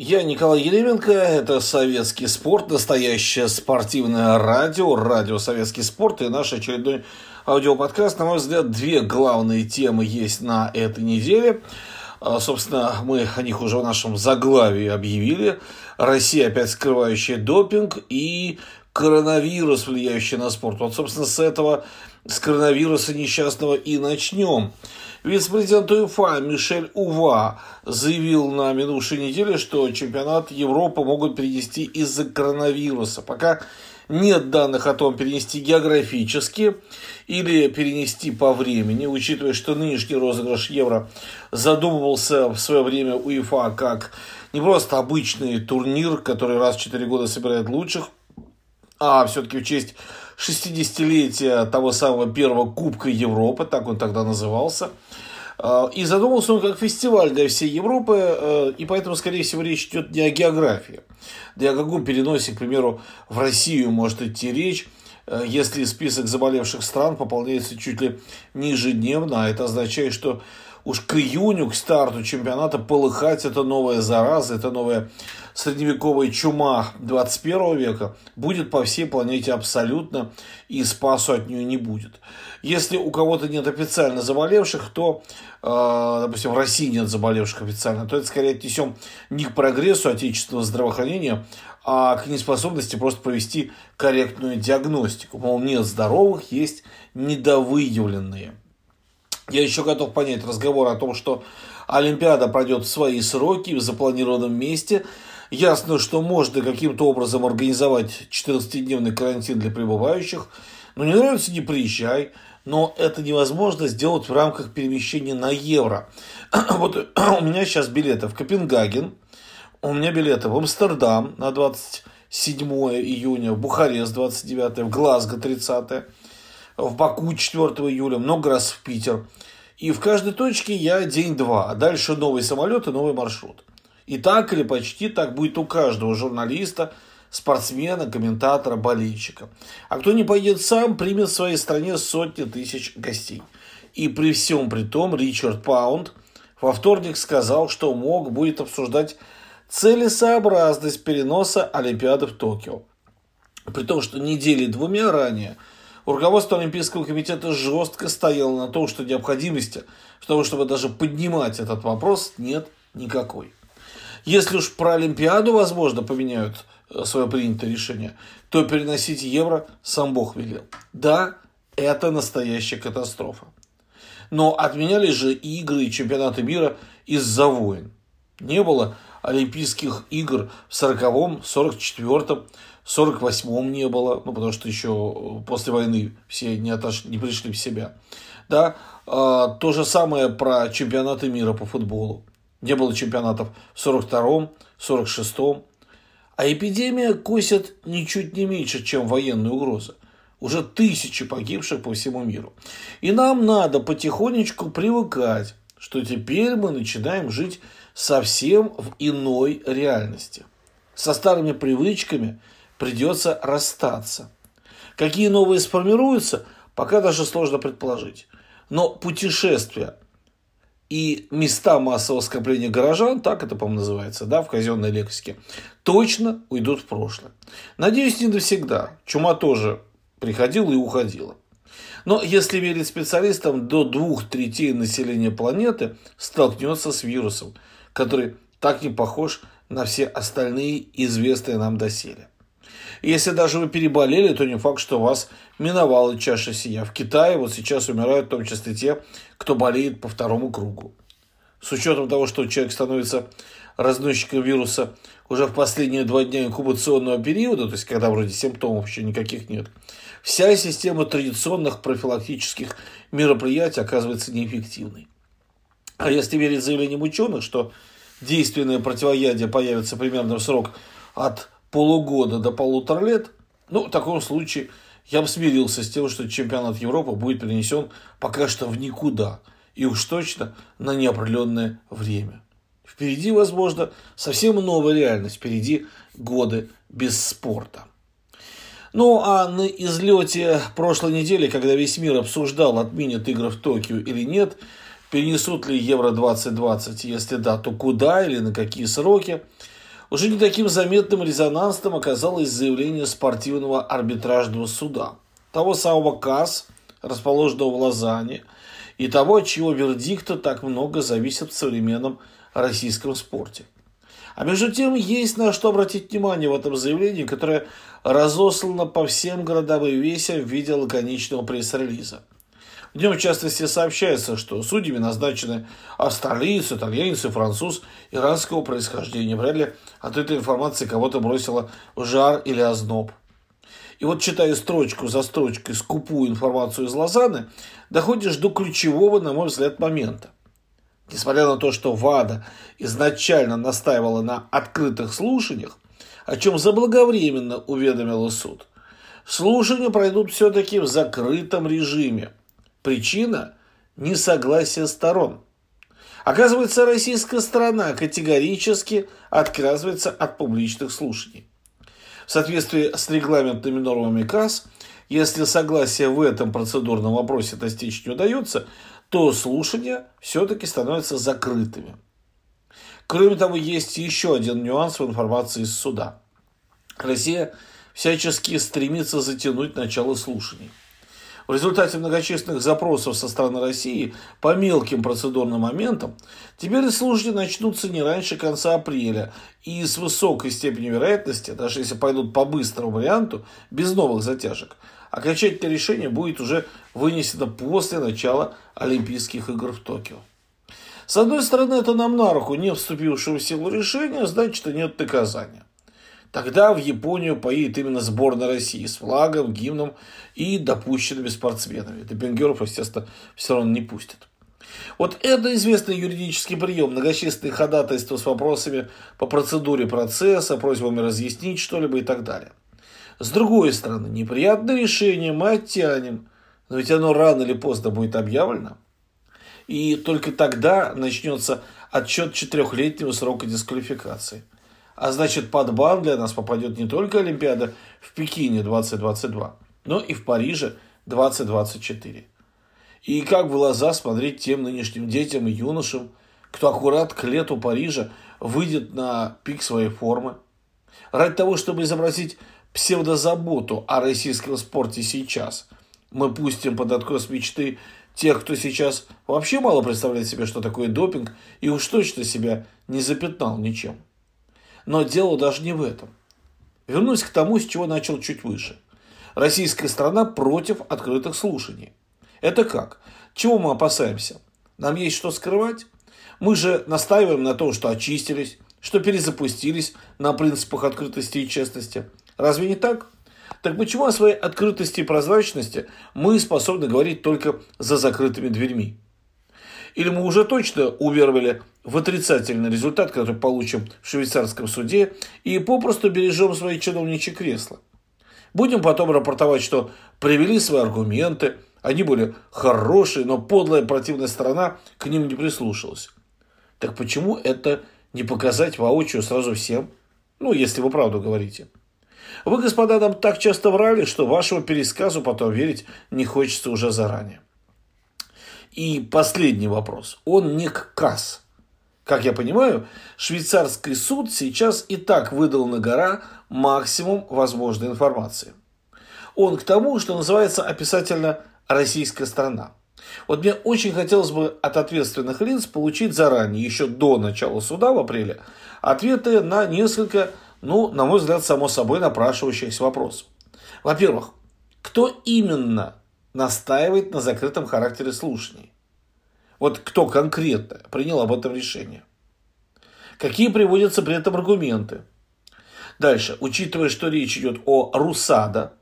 Я Николай Еременко, это «Советский спорт», настоящее спортивное радио, радио «Советский спорт» и наш очередной аудиоподкаст. На мой взгляд, две главные темы есть на этой неделе. А, собственно, мы о них уже в нашем заглавии объявили. Россия опять скрывающая допинг и коронавирус, влияющий на спорт. Вот, собственно, с этого, с коронавируса несчастного и начнем. Вице-президент УЕФА Мишель Ува заявил на минувшей неделе, что чемпионат Европы могут перенести из-за коронавируса. Пока нет данных о том, перенести географически или перенести по времени, учитывая, что нынешний розыгрыш Евро задумывался в свое время УЕФА как не просто обычный турнир, который раз в 4 года собирает лучших, а все-таки в честь 60-летия того самого первого Кубка Европы, так он тогда назывался. А, и задумался он как фестиваль для всей Европы, э, и поэтому, скорее всего, речь идет не о географии. Да о каком переносе, к примеру, в Россию может идти речь, э, если список заболевших стран пополняется чуть ли не ежедневно, а это означает, что уж к июню, к старту чемпионата полыхать это новая зараза, это новая средневековая чума 21 века будет по всей планете абсолютно, и спасу от нее не будет. Если у кого-то нет официально заболевших, то, э, допустим, в России нет заболевших официально, то это скорее отнесем не к прогрессу отечественного здравоохранения, а к неспособности просто провести корректную диагностику. Мол, нет здоровых, есть недовыявленные. Я еще готов понять разговор о том, что Олимпиада пройдет в свои сроки в запланированном месте. Ясно, что можно каким-то образом организовать 14-дневный карантин для пребывающих. Но не нравится, не приезжай. Но это невозможно сделать в рамках перемещения на евро. Вот у меня сейчас билеты в Копенгаген, у меня билеты в Амстердам на 27 июня, в Бухарест 29, в Глазго 30, в Баку 4 июля, много раз в Питер. И в каждой точке я день-два, а дальше новый самолет и новый маршрут. И так или почти так будет у каждого журналиста, спортсмена, комментатора, болельщика. А кто не пойдет сам, примет в своей стране сотни тысяч гостей. И при всем при том Ричард Паунд во вторник сказал, что МОК будет обсуждать целесообразность переноса Олимпиады в Токио. При том, что недели двумя ранее – Руководство Олимпийского комитета жестко стояло на том, что необходимости в том, чтобы даже поднимать этот вопрос, нет никакой. Если уж про Олимпиаду, возможно, поменяют э, свое принятое решение, то переносить евро сам Бог велел. Да, это настоящая катастрофа. Но отменяли же игры и чемпионаты мира из-за войн. Не было Олимпийских игр в 40-м, 44-м, 48-м не было, ну, потому что еще после войны все не, отошли, не пришли в себя. Да, а, то же самое про чемпионаты мира по футболу. Не было чемпионатов в 42-м, 46-м. А эпидемия косит ничуть не меньше, чем военная угроза. Уже тысячи погибших по всему миру. И нам надо потихонечку привыкать, что теперь мы начинаем жить совсем в иной реальности. Со старыми привычками – придется расстаться. Какие новые сформируются, пока даже сложно предположить. Но путешествия и места массового скопления горожан, так это, по-моему, называется, да, в казенной лексике, точно уйдут в прошлое. Надеюсь, не навсегда. Чума тоже приходила и уходила. Но если верить специалистам, до двух третей населения планеты столкнется с вирусом, который так не похож на все остальные известные нам доселе. Если даже вы переболели, то не факт, что вас миновала чаша сия. В Китае вот сейчас умирают в том числе те, кто болеет по второму кругу. С учетом того, что человек становится разносчиком вируса уже в последние два дня инкубационного периода, то есть когда вроде симптомов еще никаких нет, вся система традиционных профилактических мероприятий оказывается неэффективной. А если верить заявлениям ученых, что действенное противоядие появится примерно в срок от полугода до полутора лет, ну, в таком случае я бы смирился с тем, что чемпионат Европы будет перенесен пока что в никуда. И уж точно на неопределенное время. Впереди, возможно, совсем новая реальность. Впереди годы без спорта. Ну, а на излете прошлой недели, когда весь мир обсуждал, отменят игры в Токио или нет, перенесут ли Евро 2020, если да, то куда или на какие сроки – Уже не таким заметным резонансным оказалось заявление спортивного арбитражного суда, того самого КАС, расположенного в Лозанне, и того, от чьего вердикта так много зависит в современном российском спорте. А между тем, есть на что обратить внимание в этом заявлении, которое разослано по всем городам и весям в виде лаконичного пресс-релиза. В нем, в частности, сообщается, что судьями назначены австралиец, итальянец и француз иранского происхождения. Вряд ли от этой информации кого-то бросило в жар или озноб. И вот читая строчку за строчкой скупую информацию из Лозанны, доходишь до ключевого, на мой взгляд, момента. Несмотря на то, что ВАДА изначально настаивала на открытых слушаниях, о чем заблаговременно уведомила суд, слушания пройдут все-таки в закрытом режиме. Причина – несогласие сторон. Оказывается, российская сторона категорически отказывается от публичных слушаний. В соответствии с регламентными нормами КАС, если согласие в этом процедурном вопросе достичь не удается, то слушания все-таки становятся закрытыми. Кроме того, есть еще один нюанс в информации из суда. Россия всячески стремится затянуть начало слушаний. В результате многочисленных запросов со стороны России по мелким процедурным моментам теперь слушания начнутся не раньше конца апреля и с высокой степенью вероятности, даже если пойдут по быстрому варианту, без новых затяжек, окончательное решение будет уже вынесено после начала Олимпийских игр в Токио. С одной стороны, это нам на руку не вступившего в силу решения, значит, нет наказания. Тогда в Японию поедет именно сборная России с флагом, гимном и допущенными спортсменами. Допингеров, естественно, все равно не пустят. Вот это известный юридический прием, многочисленные ходатайства с вопросами по процедуре процесса, просьбами разъяснить что-либо и так далее. С другой стороны, неприятное решение мы оттянем, но ведь оно рано или поздно будет объявлено. И только тогда начнется отчет четырехлетнего срока дисквалификации – а значит, под бан для нас попадет не только Олимпиада в Пекине 2022, но и в Париже 2024. И как в глаза смотреть тем нынешним детям и юношам, кто аккурат к лету Парижа выйдет на пик своей формы. Ради того, чтобы изобразить псевдозаботу о российском спорте сейчас, мы пустим под откос мечты тех, кто сейчас вообще мало представляет себе, что такое допинг, и уж точно себя не запятнал ничем. Но дело даже не в этом. Вернусь к тому, с чего начал чуть выше. Российская страна против открытых слушаний. Это как? Чего мы опасаемся? Нам есть что скрывать? Мы же настаиваем на том, что очистились, что перезапустились на принципах открытости и честности. Разве не так? Так почему о своей открытости и прозрачности мы способны говорить только за закрытыми дверьми? Или мы уже точно уверовали в отрицательный результат, который получим в швейцарском суде, и попросту бережем свои чиновничьи кресла. Будем потом рапортовать, что привели свои аргументы, они были хорошие, но подлая противная сторона к ним не прислушалась. Так почему это не показать воочию сразу всем? Ну, если вы правду говорите. Вы, господа, нам так часто врали, что вашему пересказу потом верить не хочется уже заранее. И последний вопрос. Он не к КАС. Как я понимаю, швейцарский суд сейчас и так выдал на гора максимум возможной информации. Он к тому, что называется описательно «российская страна». Вот мне очень хотелось бы от ответственных лиц получить заранее, еще до начала суда в апреле, ответы на несколько, ну, на мой взгляд, само собой напрашивающихся вопросов. Во-первых, кто именно настаивает на закрытом характере слушаний? Вот кто конкретно принял об этом решение? Какие приводятся при этом аргументы? Дальше, учитывая, что речь идет о РУСАДА,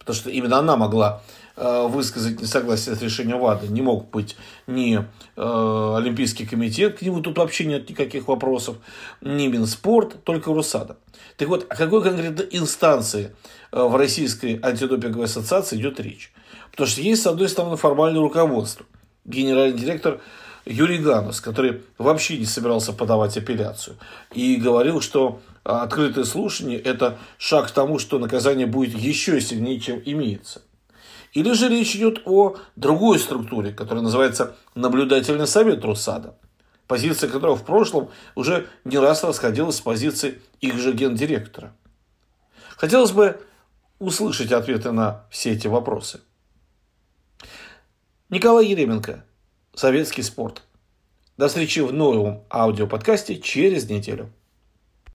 потому что именно она могла э, высказать несогласие с решением ВАДА, не мог быть ни э, Олимпийский комитет, к нему тут вообще нет никаких вопросов, ни Минспорт, только РУСАДА. Так вот, о какой конкретно инстанции э, в Российской антидопинговой ассоциации идет речь? Потому что есть, с одной стороны, формальное руководство – генеральный директор Юрий Ганус, который вообще не собирался подавать апелляцию. И говорил, что открытое слушание – это шаг к тому, что наказание будет еще сильнее, чем имеется. Или же речь идет о другой структуре, которая называется наблюдательный совет Русада. позиция которого в прошлом уже не раз расходилась с позицией их же гендиректора. Хотелось бы услышать ответы на все эти вопросы. Николай Еременко, Советский спорт. До встречи в новом аудиоподкасте через неделю.